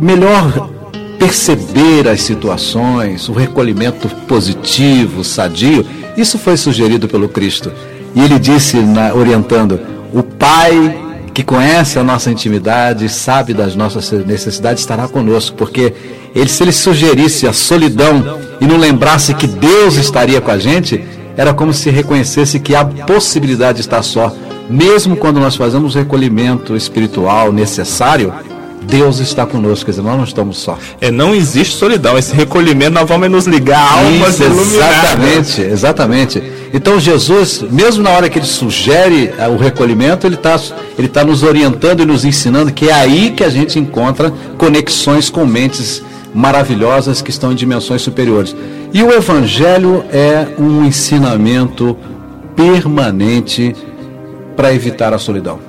melhor perceber as situações, o recolhimento positivo, sadio. Isso foi sugerido pelo Cristo. E ele disse, na, orientando: o Pai que conhece a nossa intimidade, sabe das nossas necessidades, estará conosco, porque ele, se ele sugerisse a solidão e não lembrasse que Deus estaria com a gente, era como se reconhecesse que há possibilidade de estar só. Mesmo quando nós fazemos o recolhimento espiritual necessário, Deus está conosco, quer dizer, nós não estamos só. É, não existe solidão. Esse recolhimento nós vamos nos ligar a almas Isso, Exatamente, exatamente. Então Jesus, mesmo na hora que ele sugere eh, o recolhimento, ele está ele tá nos orientando e nos ensinando que é aí que a gente encontra conexões com mentes maravilhosas que estão em dimensões superiores. E o Evangelho é um ensinamento permanente para evitar a solidão.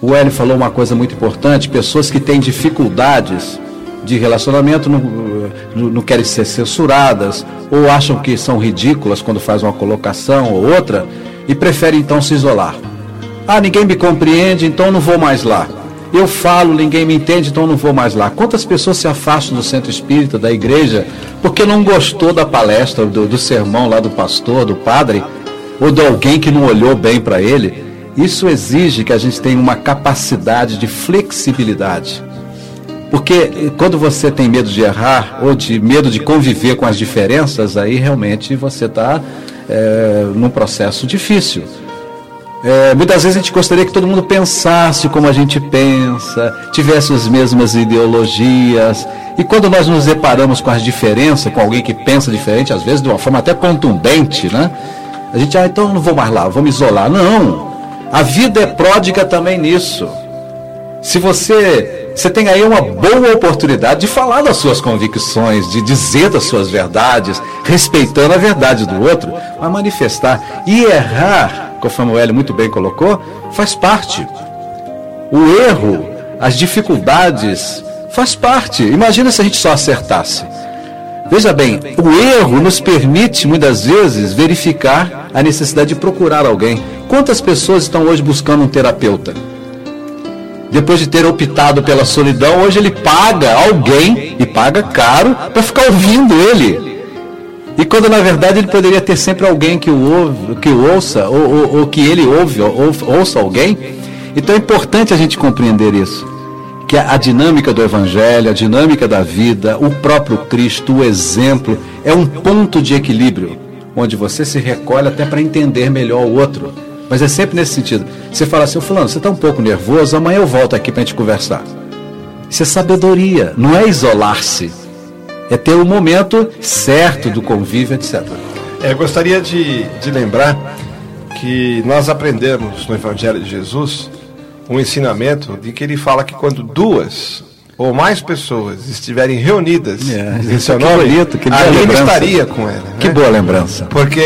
O Hélio falou uma coisa muito importante: pessoas que têm dificuldades de relacionamento não, não, querem ser censuradas ou acham que são ridículas quando faz uma colocação ou outra e preferem então se isolar. Ah, ninguém me compreende, então não vou mais lá. Eu falo, ninguém me entende, então não vou mais lá. Quantas pessoas se afastam do centro espírita, da igreja, porque não gostou da palestra, do, do sermão lá do pastor, do padre, ou de alguém que não olhou bem para ele? Isso exige que a gente tenha uma capacidade de flexibilidade. Porque quando você tem medo de errar ou de medo de conviver com as diferenças, aí realmente você está é, num processo difícil. É, muitas vezes a gente gostaria que todo mundo pensasse como a gente pensa, tivesse as mesmas ideologias. E quando nós nos deparamos com as diferenças, com alguém que pensa diferente, às vezes de uma forma até contundente, né? A gente, ah, então não vou mais lá, vou me isolar. Não! A vida é pródiga também nisso. Se você, você tem aí uma boa oportunidade de falar das suas convicções, de dizer das suas verdades, respeitando a verdade do outro, mas manifestar e errar conforme o Hélio muito bem colocou, faz parte. O erro, as dificuldades, faz parte. Imagina se a gente só acertasse. Veja bem, o erro nos permite muitas vezes verificar a necessidade de procurar alguém. Quantas pessoas estão hoje buscando um terapeuta? Depois de ter optado pela solidão, hoje ele paga alguém e paga caro para ficar ouvindo ele. E quando na verdade ele poderia ter sempre alguém que o, ouve, que o ouça, ou, ou, ou, que ele ouve, ou, ouça alguém. Então é importante a gente compreender isso. Que a, a dinâmica do Evangelho, a dinâmica da vida, o próprio Cristo, o exemplo, é um ponto de equilíbrio, onde você se recolhe até para entender melhor o outro. Mas é sempre nesse sentido. Você fala assim, fulano, você está um pouco nervoso, amanhã eu volto aqui para a gente conversar. Isso é sabedoria, não é isolar-se é ter o momento certo do convívio, etc. É, gostaria de, de lembrar que nós aprendemos no Evangelho de Jesus um ensinamento de que ele fala que quando duas ou mais pessoas estiverem reunidas é, em seu nome, bonito, que estaria com ela. Né? Que boa lembrança. Porque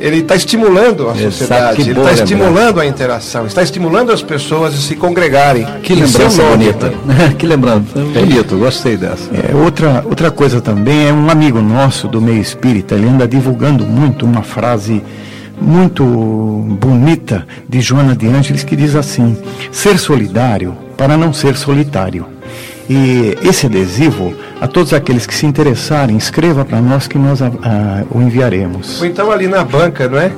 ele está estimulando a sociedade, ele está estimulando a interação, está estimulando as pessoas a se congregarem. Que lembrança bonita. Que lembrança bonito, gostei dessa. É, outra, outra coisa também é um amigo nosso do meio espírita, ele anda divulgando muito uma frase muito bonita de Joana de Ângeles que diz assim: ser solidário para não ser solitário. E esse adesivo, a todos aqueles que se interessarem, escreva para nós que nós a, a, o enviaremos. Ou então ali na banca, não é?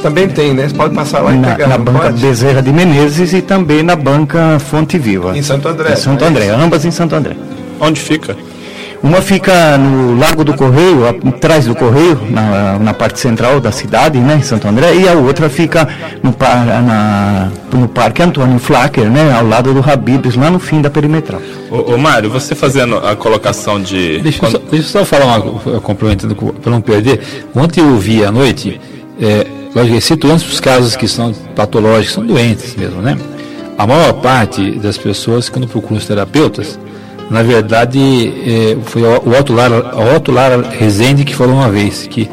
Também tem, né? Você pode passar lá e na, pegar. Na banca pode? Bezerra de Menezes e também na banca Fonte Viva. Em Santo André. Em Santo André, é ambas em Santo André. Onde fica? Uma fica no Largo do Correio, atrás do Correio, na, na parte central da cidade, né, em Santo André, e a outra fica no, na, no Parque Antônio Flacker, né, ao lado do Habibs, lá no fim da perimetral. Ô, ô Mário, você fazendo a colocação de... Deixa, quando... eu, só, deixa eu só falar uma, complementando para não perder. Ontem eu vi à noite, é, situando os casos que são patológicos, são doentes mesmo, né? A maior parte das pessoas, quando procuram os terapeutas, na verdade, é, foi o Otto Lara, Otto Lara Rezende que falou uma vez que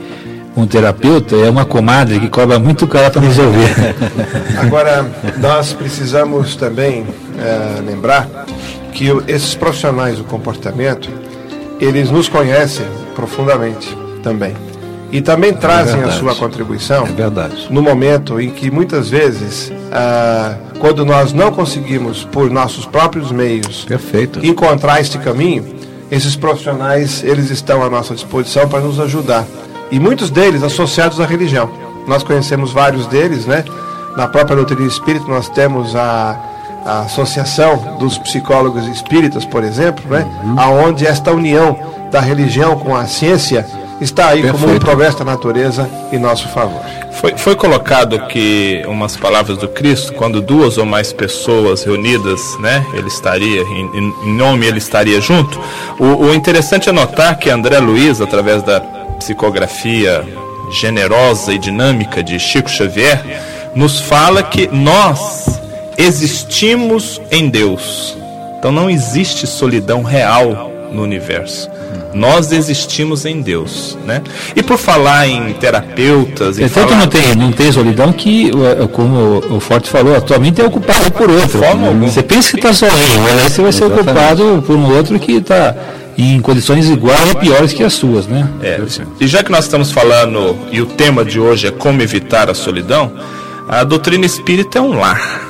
um terapeuta é uma comadre que cobra muito caro para resolver. Agora, nós precisamos também é, lembrar que esses profissionais do comportamento, eles nos conhecem profundamente também. E também trazem é a sua contribuição é no momento em que muitas vezes ah, quando nós não conseguimos, por nossos próprios meios, Perfeito. encontrar este caminho, esses profissionais eles estão à nossa disposição para nos ajudar. E muitos deles associados à religião. Nós conhecemos vários deles, né? Na própria doutrina espírita nós temos a, a Associação dos Psicólogos Espíritas, por exemplo, né? Uhum. Aonde esta união da religião com a ciência está aí Perfeito. como um progresso da natureza em nosso favor. Foi, foi colocado que umas palavras do Cristo, quando duas ou mais pessoas reunidas, né, ele estaria, em, em nome ele estaria junto. O, o interessante é notar que André Luiz, através da psicografia generosa e dinâmica de Chico Xavier, nos fala que nós existimos em Deus. Então não existe solidão real no universo. Nós existimos em Deus, né? E por falar em terapeutas... É tanto falar... não tem, não tem solidão que, como o Forte falou, atualmente é ocupado por outro. Você pensa que está sozinho, mas aí você vai ser Exatamente. ocupado por um outro que está em condições iguais ou piores que as suas, né? É. E já que nós estamos falando, e o tema de hoje é como evitar a solidão, a doutrina espírita é um lar,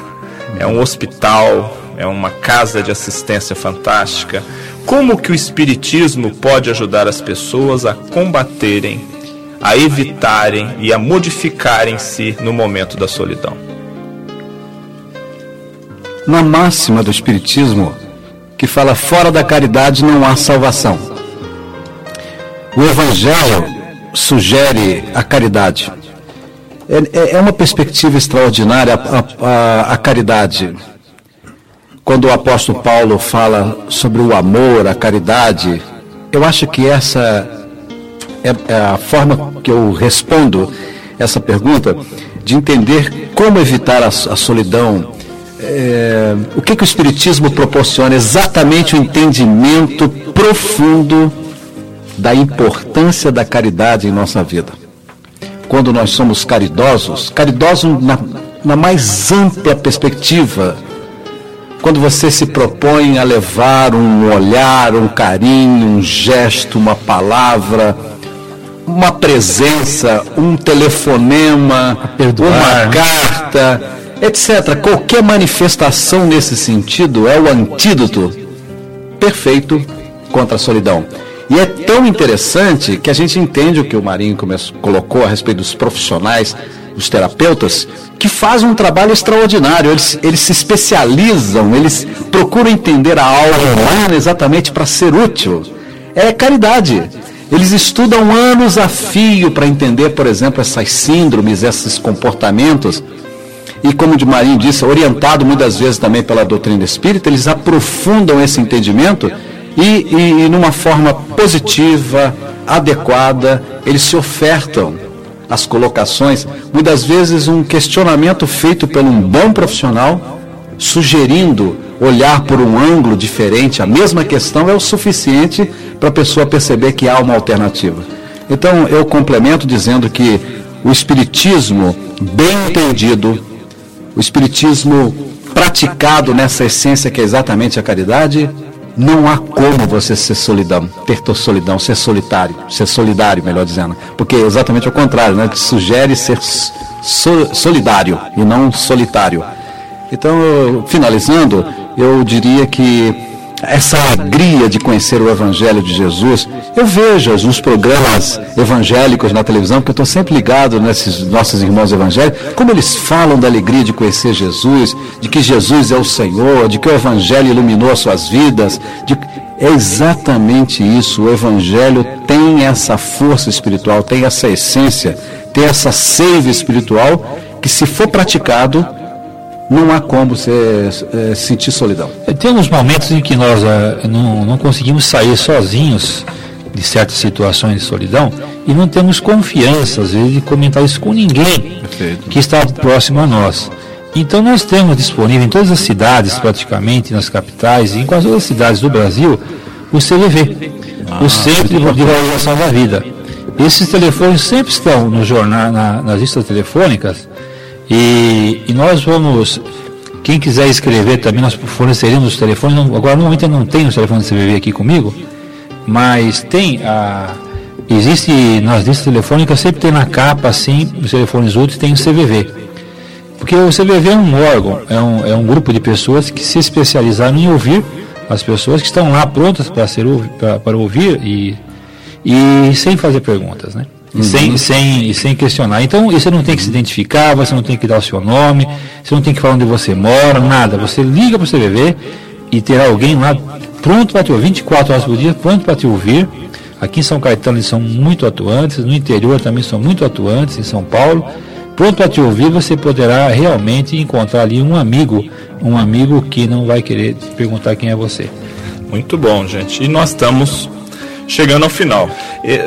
é um hospital, é uma casa de assistência fantástica, como que o espiritismo pode ajudar as pessoas a combaterem, a evitarem e a modificarem-se no momento da solidão? Na máxima do espiritismo, que fala fora da caridade não há salvação. O evangelho sugere a caridade. é, é uma perspectiva extraordinária a, a, a caridade. Quando o apóstolo Paulo fala sobre o amor, a caridade, eu acho que essa é, é a forma que eu respondo essa pergunta de entender como evitar a, solidão. É, o que, que o Espiritismo proporciona? Exatamente o entendimento profundo da importância da caridade em nossa vida. Quando nós somos caridosos, caridosos na, na mais ampla perspectiva, quando você se propõe a levar um olhar, um carinho, um gesto, uma palavra, uma presença, um telefonema, uma né? carta, etc. Qualquer manifestação nesse sentido é o antídoto perfeito contra a solidão. E é tão interessante que a gente entende o que o Marinho colocou a respeito dos profissionais, dos terapeutas, que fazem um trabalho extraordinário. Eles, eles se especializam, eles procuram entender a alma humana exatamente para ser útil. É caridade. Eles estudam anos a fio para entender, por exemplo, essas síndromes, esses comportamentos. E como de Marinho disse, orientado muitas vezes também pela doutrina espírita, eles aprofundam esse entendimento e, e, e numa forma positiva, adequada, eles se ofertam as colocações, muitas vezes um questionamento feito por um bom profissional, sugerindo olhar por um ângulo diferente, a mesma questão é o suficiente para a pessoa perceber que há uma alternativa. Então eu complemento dizendo que o espiritismo bem entendido, o espiritismo praticado nessa essência que é exatamente a caridade, não há como você ser solidão, ter solidão, ser solitário, ser solidário, melhor dizendo. Porque é exatamente o contrário, né? Te sugere ser so, solidário e não solitário. Então, finalizando, eu diria que essa alegria de conhecer o Evangelho de Jesus, eu vejo nos programas evangélicos na televisão, porque eu estou sempre ligado nesses nossos irmãos evangélicos, como eles falam da alegria de conhecer Jesus, de que Jesus é o Senhor, de que o Evangelho iluminou as suas vidas. De... É exatamente isso. O Evangelho tem essa força espiritual, tem essa essência, tem essa seiva espiritual que, se for praticado, não há como você é, sentir solidão. É, tem uns momentos em que nós é, não, não conseguimos sair sozinhos de certas situações de solidão e não temos confiança, às vezes, de comentar isso com ninguém Perfeito. que está próximo a nós. Então nós temos disponível em todas as cidades, praticamente, nas capitais e em quase todas as cidades do Brasil, o CVV, ah, o Centro de Valorização da Vida. Esses telefones sempre estão no jornal, na, nas listas telefônicas e, e nós vamos, quem quiser escrever também, nós forneceremos os telefones. Agora, no momento eu não tenho os telefones do CVV aqui comigo, mas tem a. Existe nas listas telefônicas, sempre tem na capa, assim, os telefones úteis, tem o CVV. Porque o CVV é um órgão, é um, é um grupo de pessoas que se especializaram em ouvir as pessoas que estão lá prontas para, ser, para ouvir e, e sem fazer perguntas, né? Uhum. Sem, sem, sem questionar. Então, você não tem que se identificar, você não tem que dar o seu nome, você não tem que falar onde você mora, nada. Você liga para o CVV e terá alguém lá pronto para te ouvir, 24 horas por dia, pronto para te ouvir. Aqui em São Caetano eles são muito atuantes, no interior também são muito atuantes, em São Paulo. Pronto para te ouvir, você poderá realmente encontrar ali um amigo, um amigo que não vai querer te perguntar quem é você. Muito bom, gente. E nós estamos chegando ao final.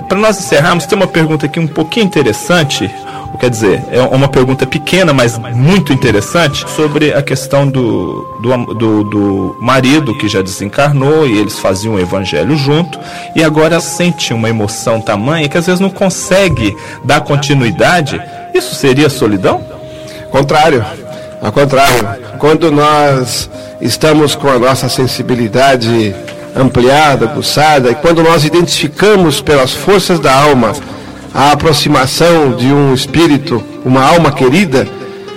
Para nós encerrarmos, tem uma pergunta aqui um pouquinho interessante, quer dizer, é uma pergunta pequena, mas muito interessante, sobre a questão do, do, do, do marido que já desencarnou e eles faziam o evangelho junto, e agora sente uma emoção tamanha que às vezes não consegue dar continuidade. Isso seria solidão? Contrário, ao contrário. Quando nós estamos com a nossa sensibilidade ampliada, aguçada, e quando nós identificamos pelas forças da alma a aproximação de um espírito, uma alma querida,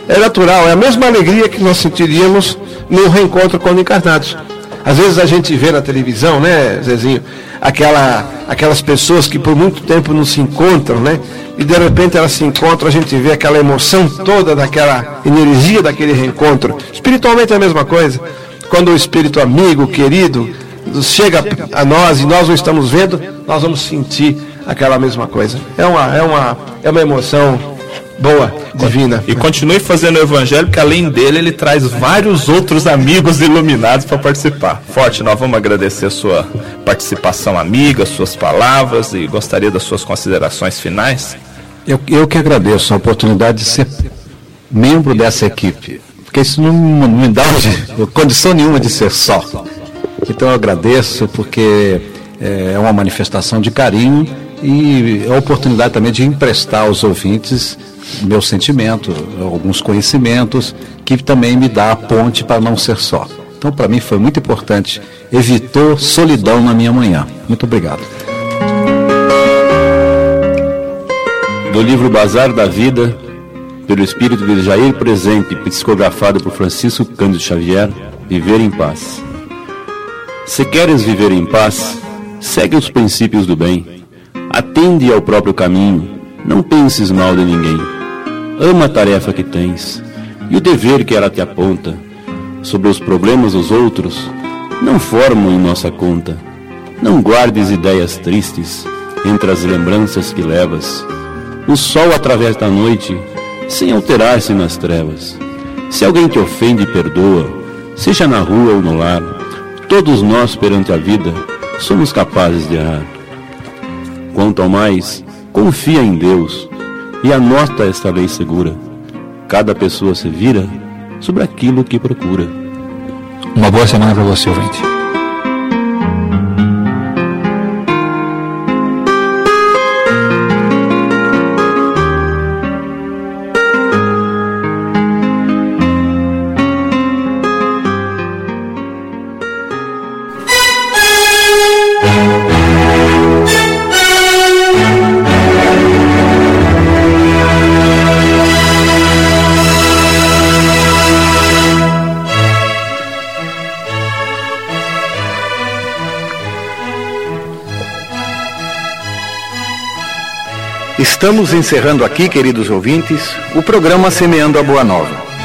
é natural, é a mesma alegria que nós sentiríamos no reencontro com encarnados. Às vezes a gente vê na televisão, né, Zezinho, aquela, aquelas pessoas que por muito tempo não se encontram, né? E de repente elas se encontram, a gente vê aquela emoção toda daquela energia daquele reencontro. Espiritualmente é a mesma coisa. Quando o espírito amigo, querido, chega a nós e nós não estamos vendo, nós vamos sentir aquela mesma coisa. É uma, é uma, é uma emoção Boa, divina. E continue fazendo o evangelho, que além dele, ele traz vários outros amigos iluminados para participar. Forte, nós vamos agradecer a sua participação amiga, suas palavras e gostaria das suas considerações finais. Eu, eu que agradeço a oportunidade de ser membro dessa equipe, porque isso não, não me dá condição nenhuma de ser só. Então eu agradeço porque é, é uma manifestação de carinho e a oportunidade também de emprestar aos ouvintes meu sentimento, alguns conhecimentos, que também me dá a ponte para não ser só. Então, para mim, foi muito importante. Evitou solidão na minha manhã. Muito obrigado. Do livro Bazar da Vida, pelo espírito de Jair Presente, psicografado por Francisco Cândido Xavier, Viver em Paz. Se queres viver em paz, segue os princípios do bem. Atende ao próprio caminho. Não penses mal de ninguém. Ama a tarefa que tens e o dever que ela te aponta. Sobre os problemas dos outros, não formam em nossa conta. Não guardes ideias tristes entre as lembranças que levas. O sol atravessa a noite sem alterar-se nas trevas. Se alguém te ofende, perdoa, seja na rua ou no lar. Todos nós perante a vida somos capazes de errar. Quanto ao mais, confia em Deus e anota esta lei segura. Cada pessoa se vira sobre aquilo que procura. Uma boa semana para você, ouvinte. Estamos encerrando aqui, queridos ouvintes, o programa Semeando a Boa Nova.